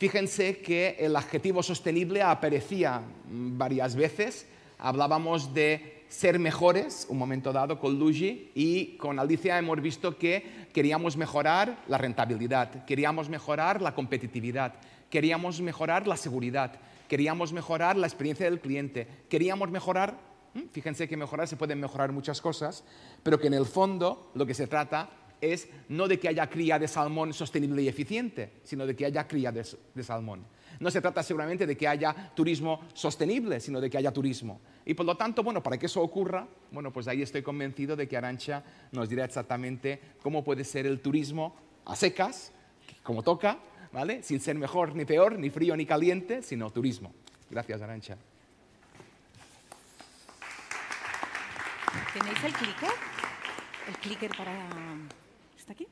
Fíjense que el adjetivo sostenible aparecía mm, varias veces. Hablábamos de ser mejores, un momento dado con Luigi, y con Alicia hemos visto que queríamos mejorar la rentabilidad, queríamos mejorar la competitividad, queríamos mejorar la seguridad, queríamos mejorar la experiencia del cliente, queríamos mejorar, fíjense que mejorar se pueden mejorar muchas cosas, pero que en el fondo lo que se trata es no de que haya cría de salmón sostenible y eficiente, sino de que haya cría de, salmón. No se trata seguramente de que haya turismo sostenible, sino de que haya turismo. Y por lo tanto, bueno, para que eso ocurra, bueno, pues ahí estoy convencido de que Arancha nos dirá exactamente cómo puede ser el turismo a secas, como toca, ¿vale? Sin ser mejor ni peor, ni frío ni caliente, sino turismo. Gracias, Arancha. ¿Tenéis el clicker? El clicker para aquí?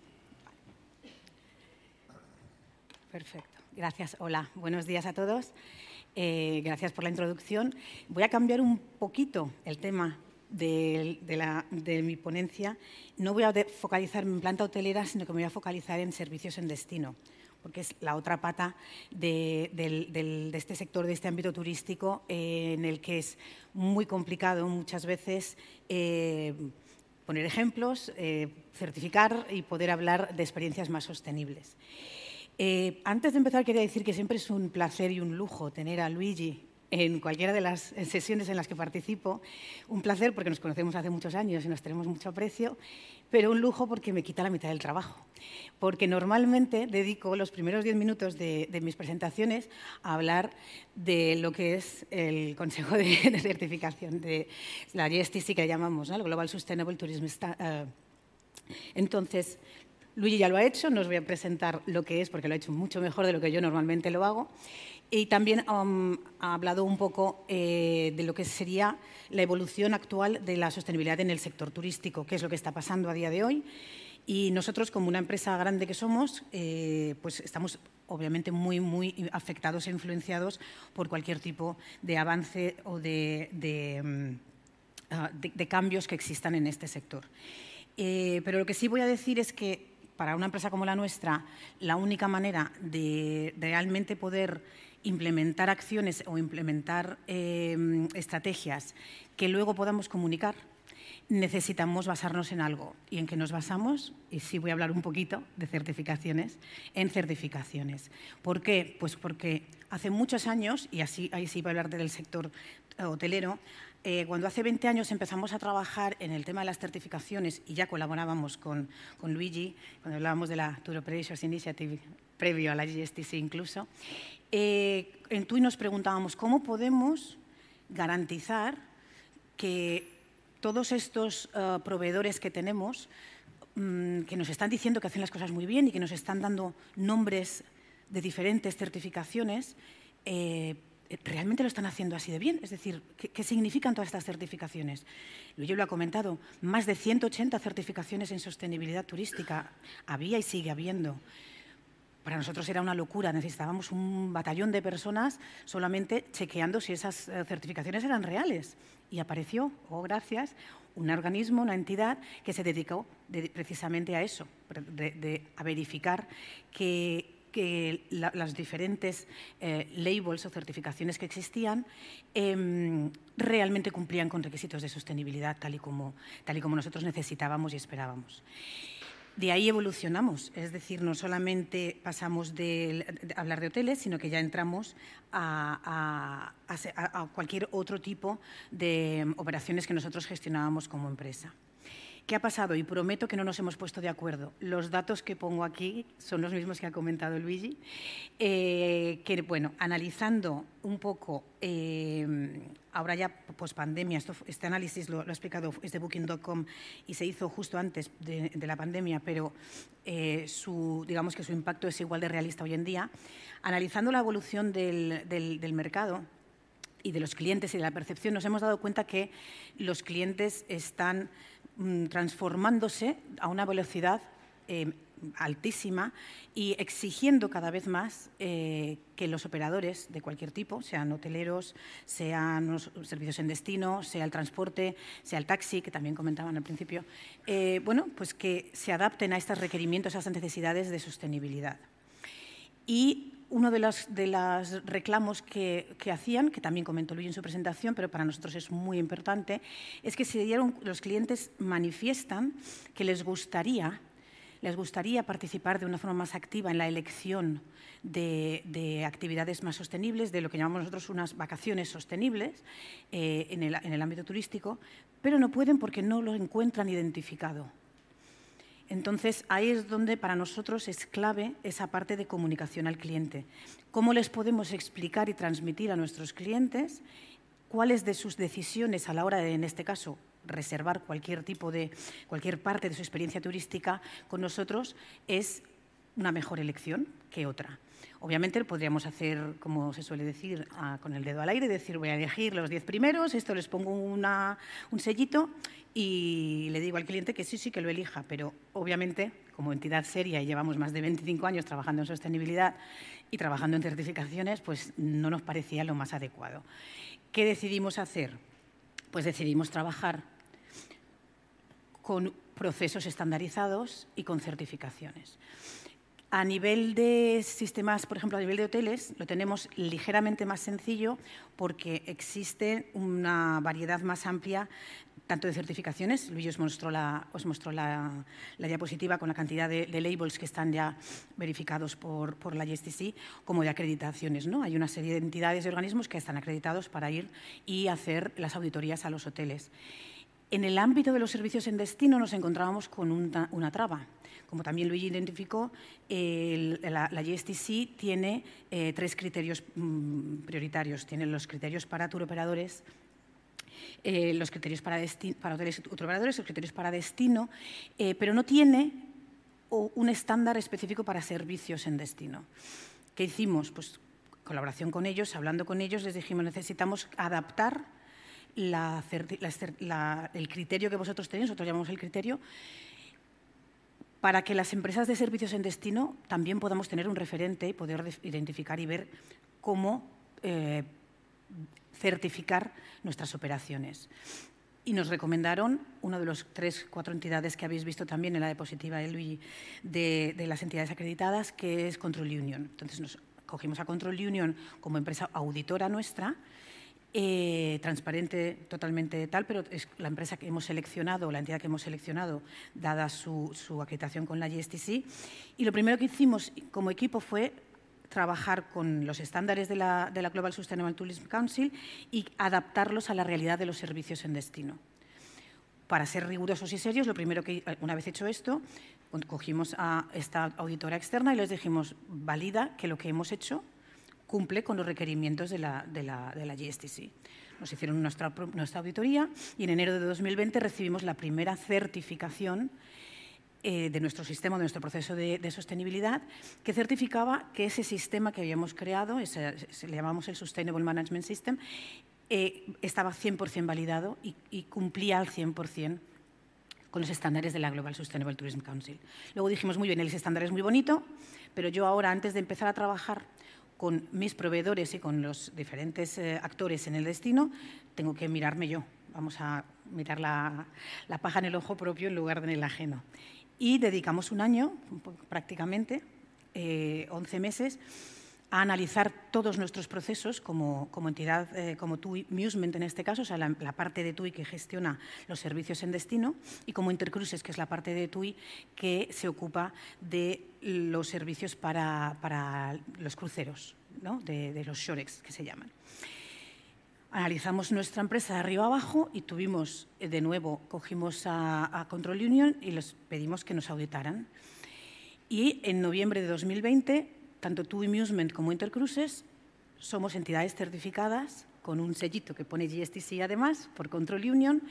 Perfecto. Gracias. Hola, buenos días a todos. Eh, gracias por la introducción. Voy a cambiar un poquito el tema de, mi ponencia. No voy a focalizarme en planta hotelera, sino que me voy a focalizar en servicios en destino, porque es la otra pata de, este sector, de este ámbito turístico, eh, en el que es muy complicado muchas veces. Eh, poner ejemplos, eh, certificar y poder hablar de experiencias más sostenibles. Eh, antes de empezar, quería decir que siempre es un placer y un lujo tener a Luigi en cualquiera de las sesiones en las que participo. Un placer porque nos conocemos hace muchos años y nos tenemos mucho aprecio, pero un lujo porque me quita la mitad del trabajo. Porque normalmente dedico los primeros diez minutos de, mis presentaciones a hablar de lo que es el Consejo de, Certificación, de la GSTC que llamamos, el Global Sustainable Tourism uh, entonces, Luigi ya lo ha hecho, no os voy a presentar lo que es porque lo ha hecho mucho mejor de lo que yo normalmente lo hago. Y también um, ha hablado un poco eh, de lo que sería la evolución actual de la sostenibilidad en el sector turístico, qué es lo que está pasando a día de hoy. Y nosotros, como una empresa grande que somos, eh, pues estamos obviamente muy, muy afectados e influenciados por cualquier tipo de avance o de, de, um, ah, cambios que existan en este sector. Eh, pero lo que sí voy a decir es que para una empresa como la nuestra, la única manera de realmente poder implementar acciones o implementar em, estrategias que luego podamos comunicar, necesitamos basarnos en algo. ¿Y en qué nos basamos? Y sí voy a hablar un poquito de certificaciones, en certificaciones. ¿Por qué? Pues porque hace muchos años, y así, ahí sí voy a hablar del sector hotelero, eh, cuando hace 20 años empezamos a trabajar en el tema de las certificaciones y ya colaborábamos con, con Luigi, cuando hablábamos de la Tour Operations Initiative, previo a la GSTC incluso, eh, en TUI nos preguntábamos cómo podemos garantizar que todos estos eh, proveedores que tenemos, mm, que nos están diciendo que hacen las cosas muy bien y que nos están dando nombres de diferentes certificaciones, eh, ¿realmente lo están haciendo así de bien? Es decir, ¿qué, ¿qué, significan todas estas certificaciones? Yo lo ha comentado, más de 180 certificaciones en sostenibilidad turística había y sigue habiendo. Para nosotros era una locura, necesitábamos un batallón de personas solamente chequeando si esas eh, certificaciones eran reales. Y apareció, oh gracias, un organismo, una entidad que se dedicó precisamente a eso, a verificar que, las diferentes eh, labels o certificaciones que existían em, realmente cumplían con requisitos de sostenibilidad tal y como, tal y como nosotros necesitábamos y esperábamos. De ahí evolucionamos, es decir, no solamente pasamos de, hablar de hoteles, sino que ya entramos a, cualquier otro tipo de operaciones que nosotros gestionábamos como empresa. ¿Qué ha pasado? Y prometo que no nos hemos puesto de acuerdo. Los datos que pongo aquí son los mismos que ha comentado Luigi. Eh, que, bueno, analizando un poco, eh, ahora ya post pandemia, este análisis lo, ha explicado, es de Booking.com y se hizo justo antes de, la pandemia, pero eh, su, digamos que su impacto es igual de realista hoy en día. Analizando la evolución del, mercado, y de los clientes y de la percepción, nos hemos dado cuenta que los clientes están transformándose a una velocidad eh, altísima y exigiendo cada vez más eh, que los operadores de cualquier tipo, sean hoteleros, sean servicios en destino, sea el transporte, sea el taxi, que también comentaban al principio, eh, bueno, pues que se adapten a estos requerimientos, a estas necesidades de sostenibilidad. Y uno de los reclamos que, hacían, que también comentó Luis en su presentación, pero para nosotros es muy importante, es que se los clientes manifiestan que les gustaría, les gustaría participar de una forma más activa en la elección de, actividades más sostenibles, de lo que llamamos nosotros unas vacaciones sostenibles eh, en el ámbito turístico, pero no pueden porque no lo encuentran identificado. Entonces, ahí es donde para nosotros es clave esa parte de comunicación al cliente. ¿Cómo les podemos explicar y transmitir a nuestros clientes cuáles de sus decisiones a la hora de, en este caso, reservar cualquier tipo de, cualquier parte de su experiencia turística con nosotros es una mejor elección que otra? Obviamente podríamos hacer, como se suele decir, con el dedo al aire, decir voy a elegir los diez primeros, esto les pongo un sellito y le digo al cliente que sí, sí que lo elija, pero obviamente como entidad seria y llevamos más de 25 años trabajando en sostenibilidad y trabajando en certificaciones, pues no nos parecía lo más adecuado. ¿Qué decidimos hacer? Pues decidimos trabajar con procesos estandarizados y con certificaciones. A nivel de sistemas, por ejemplo, a nivel de hoteles, lo tenemos ligeramente más sencillo porque existe una variedad más amplia tanto de certificaciones, Luis os mostró la, os mostró la, diapositiva con la cantidad de, labels que están ya verificados por, la GSTC, como de acreditaciones. ¿no? Hay una serie de entidades y organismos que están acreditados para ir y hacer las auditorías a los hoteles. En el ámbito de los servicios en destino nos encontrábamos con una, traba. Como también Luigi identificó, la, GSTC tiene eh, tres criterios mm, prioritarios. Tiene los criterios para turoperadores, eh, los criterios para, para hoteles y turoperadores, los criterios para destino, eh, pero no tiene un estándar específico para servicios en destino. ¿Qué hicimos? Pues colaboración con ellos, hablando con ellos, les dijimos necesitamos adaptar el criterio que vosotros tenéis, nosotros llamamos el criterio, para que las empresas de servicios en destino también podamos tener un referente y poder identificar y ver cómo eh, certificar nuestras operaciones. Y nos recomendaron, una de las tres, cuatro entidades que habéis visto también en la diapositiva de Luigi, de, de las entidades acreditadas, que es Control Union. Entonces nos cogimos a Control Union como empresa auditora nuestra eh, transparente totalmente tal, pero es la empresa que hemos seleccionado, la entidad que hemos seleccionado, dada su, acreditación con la GSTC. Y lo primero que hicimos como equipo fue trabajar con los estándares de la, de la Global Sustainable Tourism Council y adaptarlos a la realidad de los servicios en destino. Para ser rigurosos y serios, lo primero que, una vez hecho esto, cogimos a esta auditora externa y les dijimos, valida que lo que hemos hecho cumple con los requerimientos de la, de la, de la GSTC. Nos hicieron nuestra, nuestra, auditoría y en enero de 2020 recibimos la primera certificación eh, de nuestro sistema, de nuestro proceso de, sostenibilidad, que certificaba que ese sistema que habíamos creado, ese, le llamamos el Sustainable Management System, eh, estaba 100% validado y, y cumplía al 100% con los estándares de la Global Sustainable Tourism Council. Luego dijimos, muy bien, ese estándar es muy bonito, pero yo ahora, antes de empezar a trabajar con mis proveedores y con los diferentes eh, actores en el destino, tengo que mirarme yo. Vamos a mirar la, paja en el ojo propio en lugar de en el ajeno. Y dedicamos un año, prácticamente, 11 eh, meses, a analizar todos nuestros procesos como, entidad, eh, como TUI Musement en este caso, o sea, la, parte de TUI que gestiona los servicios en destino, y como Intercruises, que es la parte de TUI que se ocupa de los servicios para, los cruceros, de, los Shorex, que se llaman. Analizamos nuestra empresa de arriba abajo y tuvimos, eh, de nuevo, cogimos a, a Control Union y les pedimos que nos auditaran. Y en noviembre de 2020 tanto TUI Musement como Intercruises somos entidades certificadas con un sellito que pone GSTC además por Control Union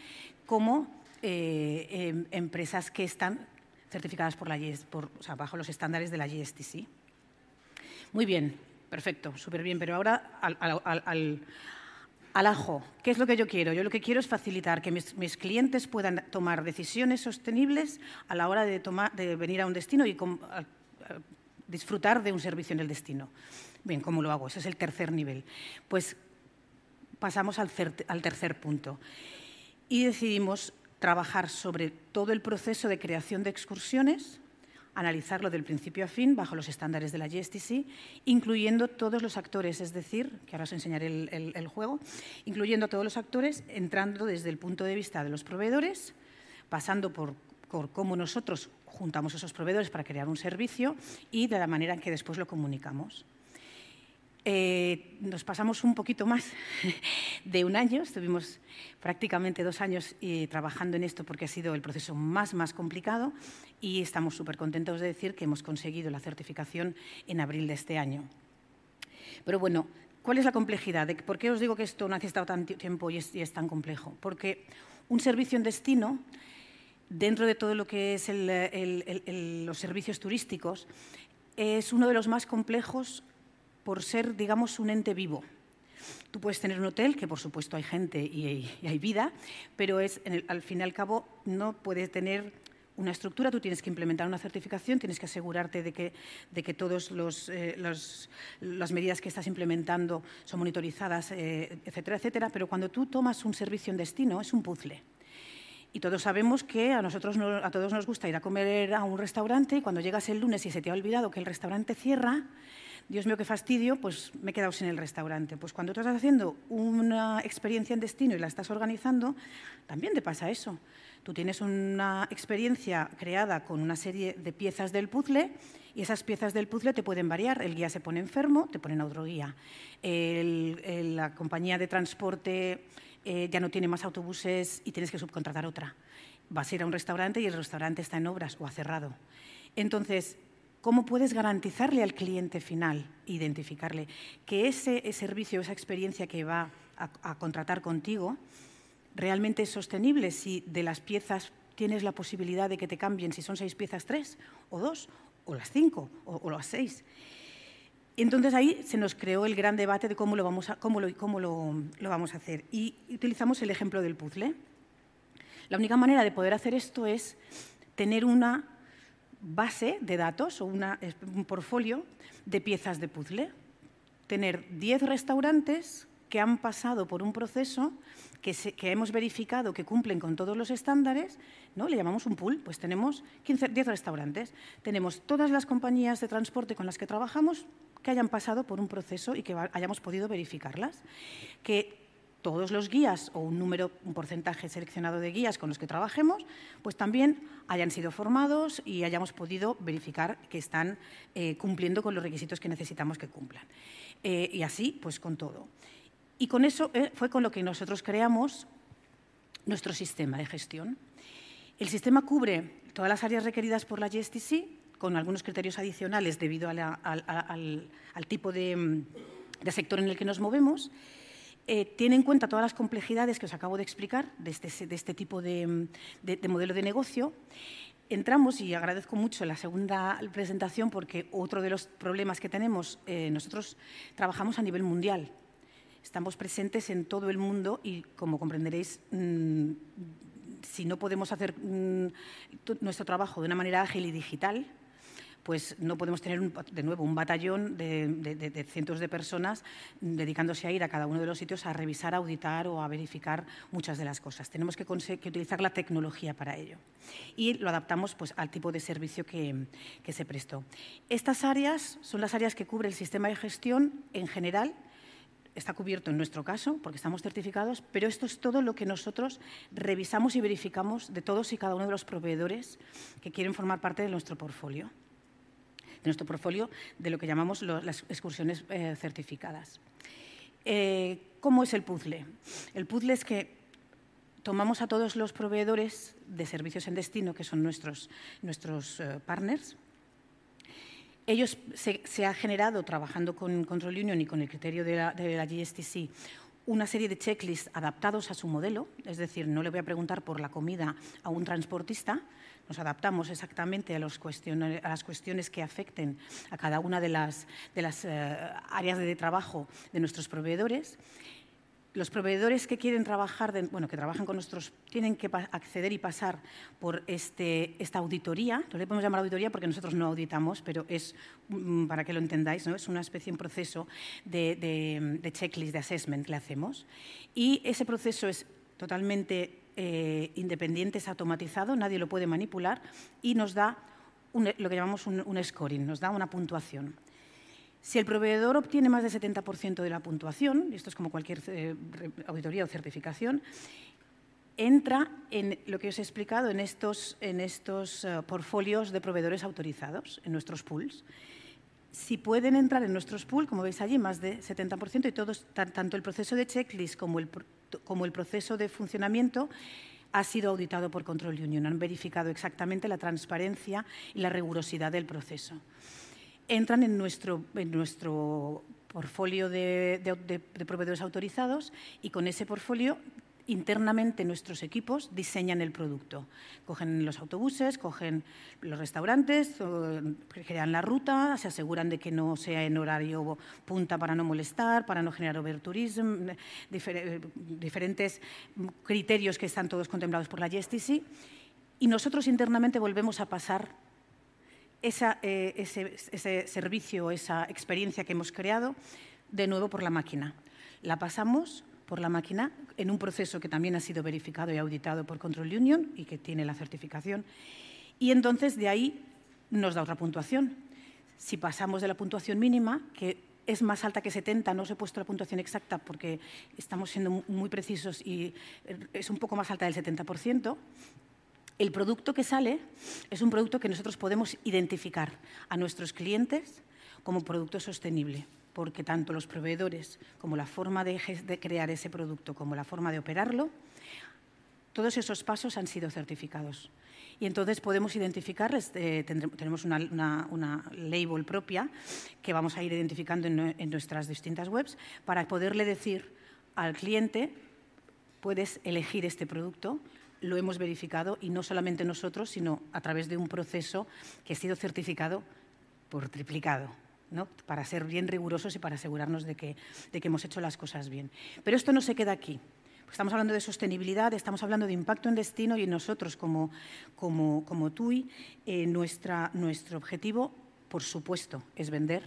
como eh, em, empresas que están certificadas por la por, bajo los estándares de la GSTC. Muy bien, perfecto, súper bien, pero ahora al, al, ajo. ¿Qué es lo que yo quiero? Yo lo que quiero es facilitar que mis, mis clientes puedan tomar decisiones sostenibles a la hora de, tomar, de venir a un destino y disfrutar de un servicio en el destino. Bien, ¿cómo lo hago? Ese es el tercer nivel. Pues pasamos al, tercer punto y decidimos trabajar sobre todo el proceso de creación de excursiones, analizarlo del principio a fin bajo los estándares de la GSTC, incluyendo todos los actores, es decir, que ahora os enseñaré el, juego, incluyendo todos los actores, entrando desde el punto de vista de los proveedores, pasando por cómo nosotros juntamos esos proveedores para crear un servicio y de la manera en que después lo comunicamos. Eh, nos pasamos un poquito más de un año, estuvimos prácticamente dos años eh, trabajando en esto porque ha sido el proceso más, más complicado y estamos súper contentos de decir que hemos conseguido la certificación en abril de este año. Pero bueno, ¿cuál es la complejidad? ¿Por qué os digo que esto no ha necesitado tanto tiempo y es, tan complejo? Porque un servicio en destino dentro de todo lo que es los servicios turísticos, es uno de los más complejos por ser, digamos, un ente vivo. Tú puedes tener un hotel, que por supuesto hay gente y hay, vida, pero es, al fin y al cabo no puedes tener una estructura, tú tienes que implementar una certificación, tienes que asegurarte de que, de que todas eh, las medidas que estás implementando son monitorizadas, eh, etcétera, etcétera. Pero cuando tú tomas un servicio en destino, es un puzzle. Y todos sabemos que a nosotros a todos nos gusta ir a comer a un restaurante y cuando llegas el lunes y se te ha olvidado que el restaurante cierra, Dios mío, qué fastidio, pues me he quedado sin el restaurante. Pues cuando tú estás haciendo una experiencia en destino y la estás organizando, también te pasa eso. Tú tienes una experiencia creada con una serie de piezas del puzzle y esas piezas del puzzle te pueden variar. El guía se pone enfermo, te ponen a otro guía. la compañía de transporte eh, ya no tiene más autobuses y tienes que subcontratar otra. Vas a ir a un restaurante y el restaurante está en obras o ha cerrado. Entonces, ¿Cómo puedes garantizarle al cliente final, identificarle, que ese servicio, esa experiencia que va a, contratar contigo, realmente es sostenible si de las piezas tienes la posibilidad de que te cambien, si son seis piezas, tres o dos, o las cinco, o, las seis? Entonces ahí se nos creó el gran debate de cómo lo vamos a, cómo cómo lo vamos a hacer. Y utilizamos el ejemplo del puzzle. La única manera de poder hacer esto es tener una base de datos o un portfolio de piezas de puzzle. Tener 10 restaurantes que han pasado por un proceso que, hemos verificado que cumplen con todos los estándares, ¿no? le llamamos un pool, pues tenemos 15, 10 restaurantes. Tenemos todas las compañías de transporte con las que trabajamos que hayan pasado por un proceso y que hayamos podido verificarlas. Que todos los guías o un número, un porcentaje seleccionado de guías con los que trabajemos, pues también hayan sido formados y hayamos podido verificar que están eh, cumpliendo con los requisitos que necesitamos que cumplan. Eh, y así, pues con todo. Y con eso eh, fue con lo que nosotros creamos nuestro sistema de gestión. El sistema cubre todas las áreas requeridas por la GSTC con algunos criterios adicionales debido al, tipo de sector en el que nos movemos eh, tiene en cuenta todas las complejidades que os acabo de explicar de este, de este tipo de, modelo de negocio. Entramos, y agradezco mucho la segunda presentación, porque otro de los problemas que tenemos, eh, nosotros trabajamos a nivel mundial. Estamos presentes en todo el mundo y, como comprenderéis, mm, si no podemos hacer mm, nuestro trabajo de una manera ágil y digital, pues no podemos tener de nuevo un batallón de, cientos de personas dedicándose a ir a cada uno de los sitios a revisar, a auditar o a verificar muchas de las cosas. Tenemos que, utilizar la tecnología para ello y lo adaptamos pues, al tipo de servicio que, que se prestó. Estas áreas son las áreas que cubre el sistema de gestión en general está cubierto en nuestro caso, porque estamos certificados, pero esto es todo lo que nosotros revisamos y verificamos de todos y cada uno de los proveedores que quieren formar parte de nuestro portfolio de nuestro portfolio de lo que llamamos las excursiones eh, certificadas. Eh, ¿Cómo es el puzzle? El puzzle es que tomamos a todos los proveedores de servicios en destino, que son nuestros, nuestros eh, partners, ellos se, ha generado, trabajando con Control Union y con el criterio de la, de la GSTC, una serie de checklists adaptados a su modelo, es decir, no le voy a preguntar por la comida a un transportista, nos adaptamos exactamente a, las cuestiones que afecten a cada una de las, eh, áreas de trabajo de nuestros proveedores. Los proveedores que quieren trabajar, bueno, que trabajan con nosotros, tienen que acceder y pasar por este, esta auditoría. No le podemos llamar auditoría porque nosotros no auditamos, pero es, mm, para que lo entendáis, ¿no? es una especie, un proceso de, de checklist, de assessment que hacemos. Y ese proceso es totalmente eh, independiente, es automatizado, nadie lo puede manipular y nos da lo que llamamos un, scoring, nos da una puntuación. Si el proveedor obtiene más del 70% de la puntuación, esto es como cualquier eh, auditoría o certificación, entra en lo que os he explicado en estos, en estos eh, portfolios de proveedores autorizados, en nuestros pools. Si pueden entrar en nuestros pools, como veis allí, más de 70%, y todos, tanto el proceso de checklist como el, como el proceso de funcionamiento ha sido auditado por Control Union. Han verificado exactamente la transparencia y la rigurosidad del proceso. Entran en nuestro, en nuestro portfolio de, de proveedores autorizados y con ese portfolio internamente nuestros equipos diseñan el producto. Cogen los autobuses, cogen los restaurantes, crean la ruta, se aseguran de que no sea en horario punta para no molestar, para no generar overtourism, diferentes criterios que están todos contemplados por la GSTC. Y nosotros internamente volvemos a pasar eh, ese, ese servicio, esa experiencia que hemos creado, de nuevo por la máquina. La pasamos por la máquina en un proceso que también ha sido verificado y auditado por Control Union y que tiene la certificación. Y entonces de ahí nos da otra puntuación. Si pasamos de la puntuación mínima, que es más alta que 70, no os he puesto la puntuación exacta porque estamos siendo muy precisos y es un poco más alta del 70%, el producto que sale es un producto que nosotros podemos identificar a nuestros clientes como producto sostenible porque tanto los proveedores como la forma de, crear ese producto como la forma de operarlo, todos esos pasos han sido certificados. Y entonces podemos identificarles, eh, tenemos una, label propia que vamos a ir identificando en, en nuestras distintas webs para poderle decir al cliente, puedes elegir este producto, lo hemos verificado y no solamente nosotros, sino a través de un proceso que ha sido certificado por triplicado para ser bien rigurosos y para asegurarnos de que, hemos hecho las cosas bien. Pero esto no se queda aquí. Estamos hablando de sostenibilidad, estamos hablando de impacto en destino y nosotros como, como, TUI, eh, nuestro objetivo, por supuesto, es vender,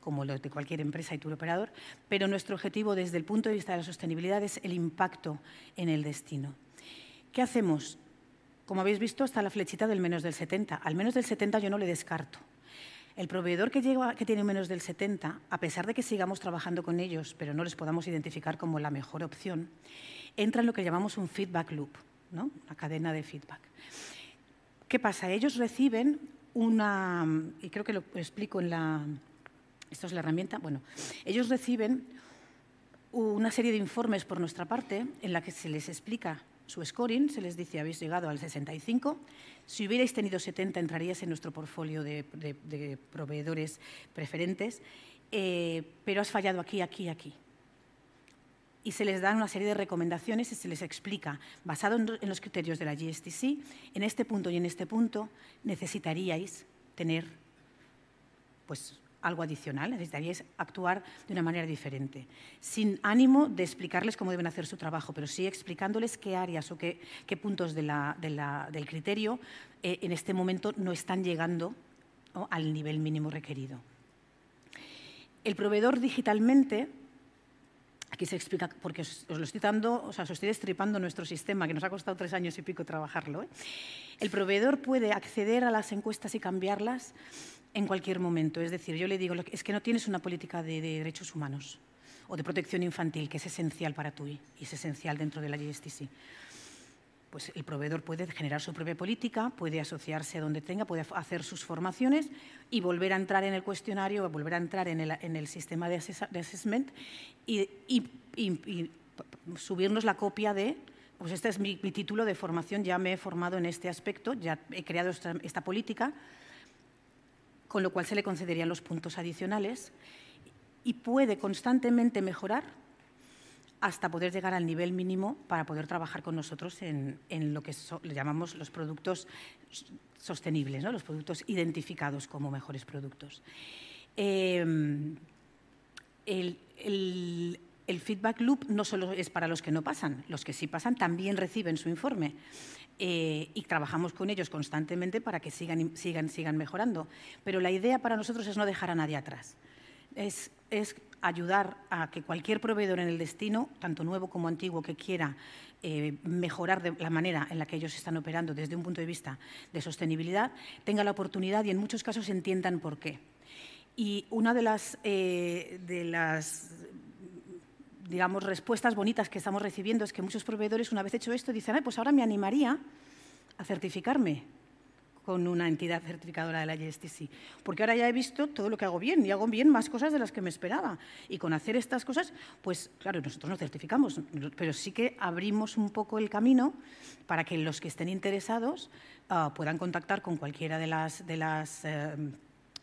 como lo de cualquier empresa y tour operador, pero nuestro objetivo desde el punto de vista de la sostenibilidad es el impacto en el destino. ¿Qué hacemos? Como habéis visto, está la flechita del menos del 70. Al menos del 70 yo no le descarto. El proveedor que, tiene menos del 70, a pesar de que sigamos trabajando con ellos, pero no les podamos identificar como la mejor opción, entra en lo que llamamos un feedback loop, ¿no? una cadena de feedback. ¿Qué pasa? Ellos reciben una, y creo que lo explico en la, esto es la herramienta, bueno, ellos reciben una serie de informes por nuestra parte en la que se les explica su scoring, se les dice habéis llegado al 65, si hubierais tenido 70 entraríais en nuestro portfolio de, proveedores preferentes, eh, pero has fallado aquí, aquí, aquí. Y se les dan una serie de recomendaciones y se les explica, basado en, en los criterios de la GSTC, en este punto y en este punto necesitaríais tener pues, algo adicional, necesitaríais actuar de una manera diferente, sin ánimo de explicarles cómo deben hacer su trabajo, pero sí explicándoles qué áreas o qué, puntos del criterio eh, en este momento no están llegando al nivel mínimo requerido. El proveedor digitalmente, aquí se explica, porque os, lo estoy dando, o sea, os estoy destripando nuestro sistema, que nos ha costado tres años y pico trabajarlo. ¿eh? El proveedor puede acceder a las encuestas y cambiarlas en cualquier momento. Es decir, yo le digo, es que no tienes una política de, derechos humanos o de protección infantil, que es esencial para TUI y es esencial dentro de la GSTC. Pues el proveedor puede generar su propia política, puede asociarse a donde tenga, puede hacer sus formaciones y volver a entrar en el cuestionario, volver a entrar en el, sistema de, assessment y, subirnos la copia de pues este es mi, título de formación, ya me he formado en este aspecto, ya he creado esta política, con lo cual se le concederían los puntos adicionales y puede constantemente mejorar hasta poder llegar al nivel mínimo para poder trabajar con nosotros en, lo que le llamamos los productos sostenibles, los productos identificados como mejores productos. Em, el, feedback loop no solo es para los que no pasan, los que sí pasan también reciben su informe. Eh, y trabajamos con ellos constantemente para que sigan, sigan, sigan mejorando. Pero la idea para nosotros es no dejar a nadie atrás. Es, es ayudar a que cualquier proveedor en el destino, tanto nuevo como antiguo, que quiera eh, mejorar la manera en la que ellos están operando desde un punto de vista de sostenibilidad, tenga la oportunidad y en muchos casos entiendan por qué. Y una de las, eh, de las digamos, respuestas bonitas que estamos recibiendo es que muchos proveedores, una vez hecho esto, dicen, pues ahora me animaría a certificarme con una entidad certificadora de la ISTC, porque ahora ya he visto todo lo que hago bien y hago bien más cosas de las que me esperaba. Y con hacer estas cosas, pues claro, nosotros nos certificamos, pero sí que abrimos un poco el camino para que los que estén interesados ah, puedan contactar con cualquiera de las, de las eh,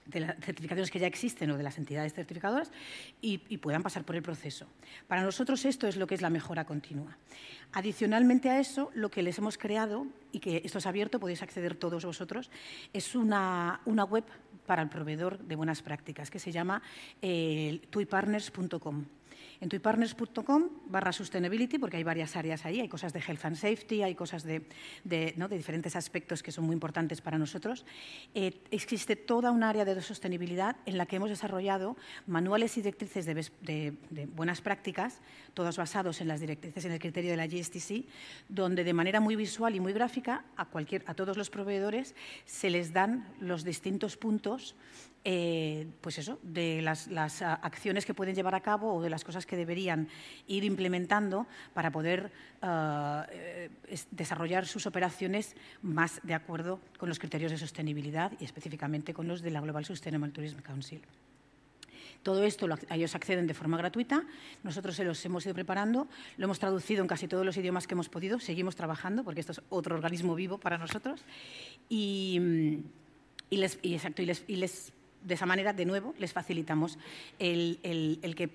de las certificaciones que ya existen o de las entidades certificadoras y, puedan pasar por el proceso. Para nosotros esto es lo que es la mejora continua. Adicionalmente a eso, lo que les hemos creado, y que esto es abierto, podéis acceder todos vosotros, es una, web para el proveedor de buenas prácticas que se llama eh, tuipartners.com en tuipartners.com barra sustainability, porque hay varias áreas ahí, hay cosas de health and safety, hay cosas de, diferentes aspectos que son muy importantes para nosotros. Eh, existe toda un área de sostenibilidad en la que hemos desarrollado manuales y directrices de, buenas prácticas, todos basados en las directrices en el criterio de la GSTC, donde de manera muy visual y muy gráfica a, todos los proveedores se les dan los distintos puntos eh, pues eso, de las, acciones que pueden llevar a cabo o de las cosas que deberían ir implementando para poder eh, desarrollar sus operaciones más de acuerdo con los criterios de sostenibilidad y específicamente con los de la Global Sustainable Tourism Council. Todo esto a ellos acceden de forma gratuita. Nosotros se los hemos ido preparando, lo hemos traducido en casi todos los idiomas que hemos podido. Seguimos trabajando porque esto es otro organismo vivo para nosotros. Y, les, exacto, y les de esa manera, de nuevo, les facilitamos el, que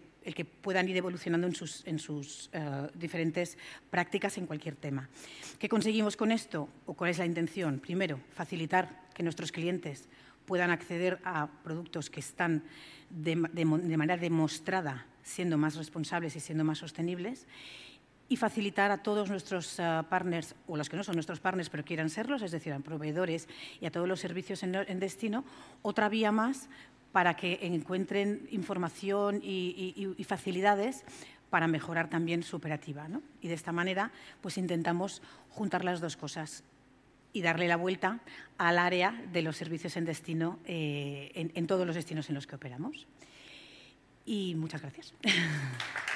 puedan ir evolucionando en sus, eh, diferentes prácticas en cualquier tema. ¿Qué conseguimos con esto o cuál es la intención? Primero, facilitar que nuestros clientes puedan acceder a productos que están de manera demostrada siendo más responsables y siendo más sostenibles y facilitar a todos nuestros eh, partners, o los que no son nuestros partners pero quieran serlos, es decir, a proveedores y a todos los servicios en, destino, otra vía más para que encuentren información y, facilidades para mejorar también su operativa. Y de esta manera pues intentamos juntar las dos cosas y darle la vuelta al área de los servicios en destino eh, en todos los destinos en los que operamos. Y muchas gracias.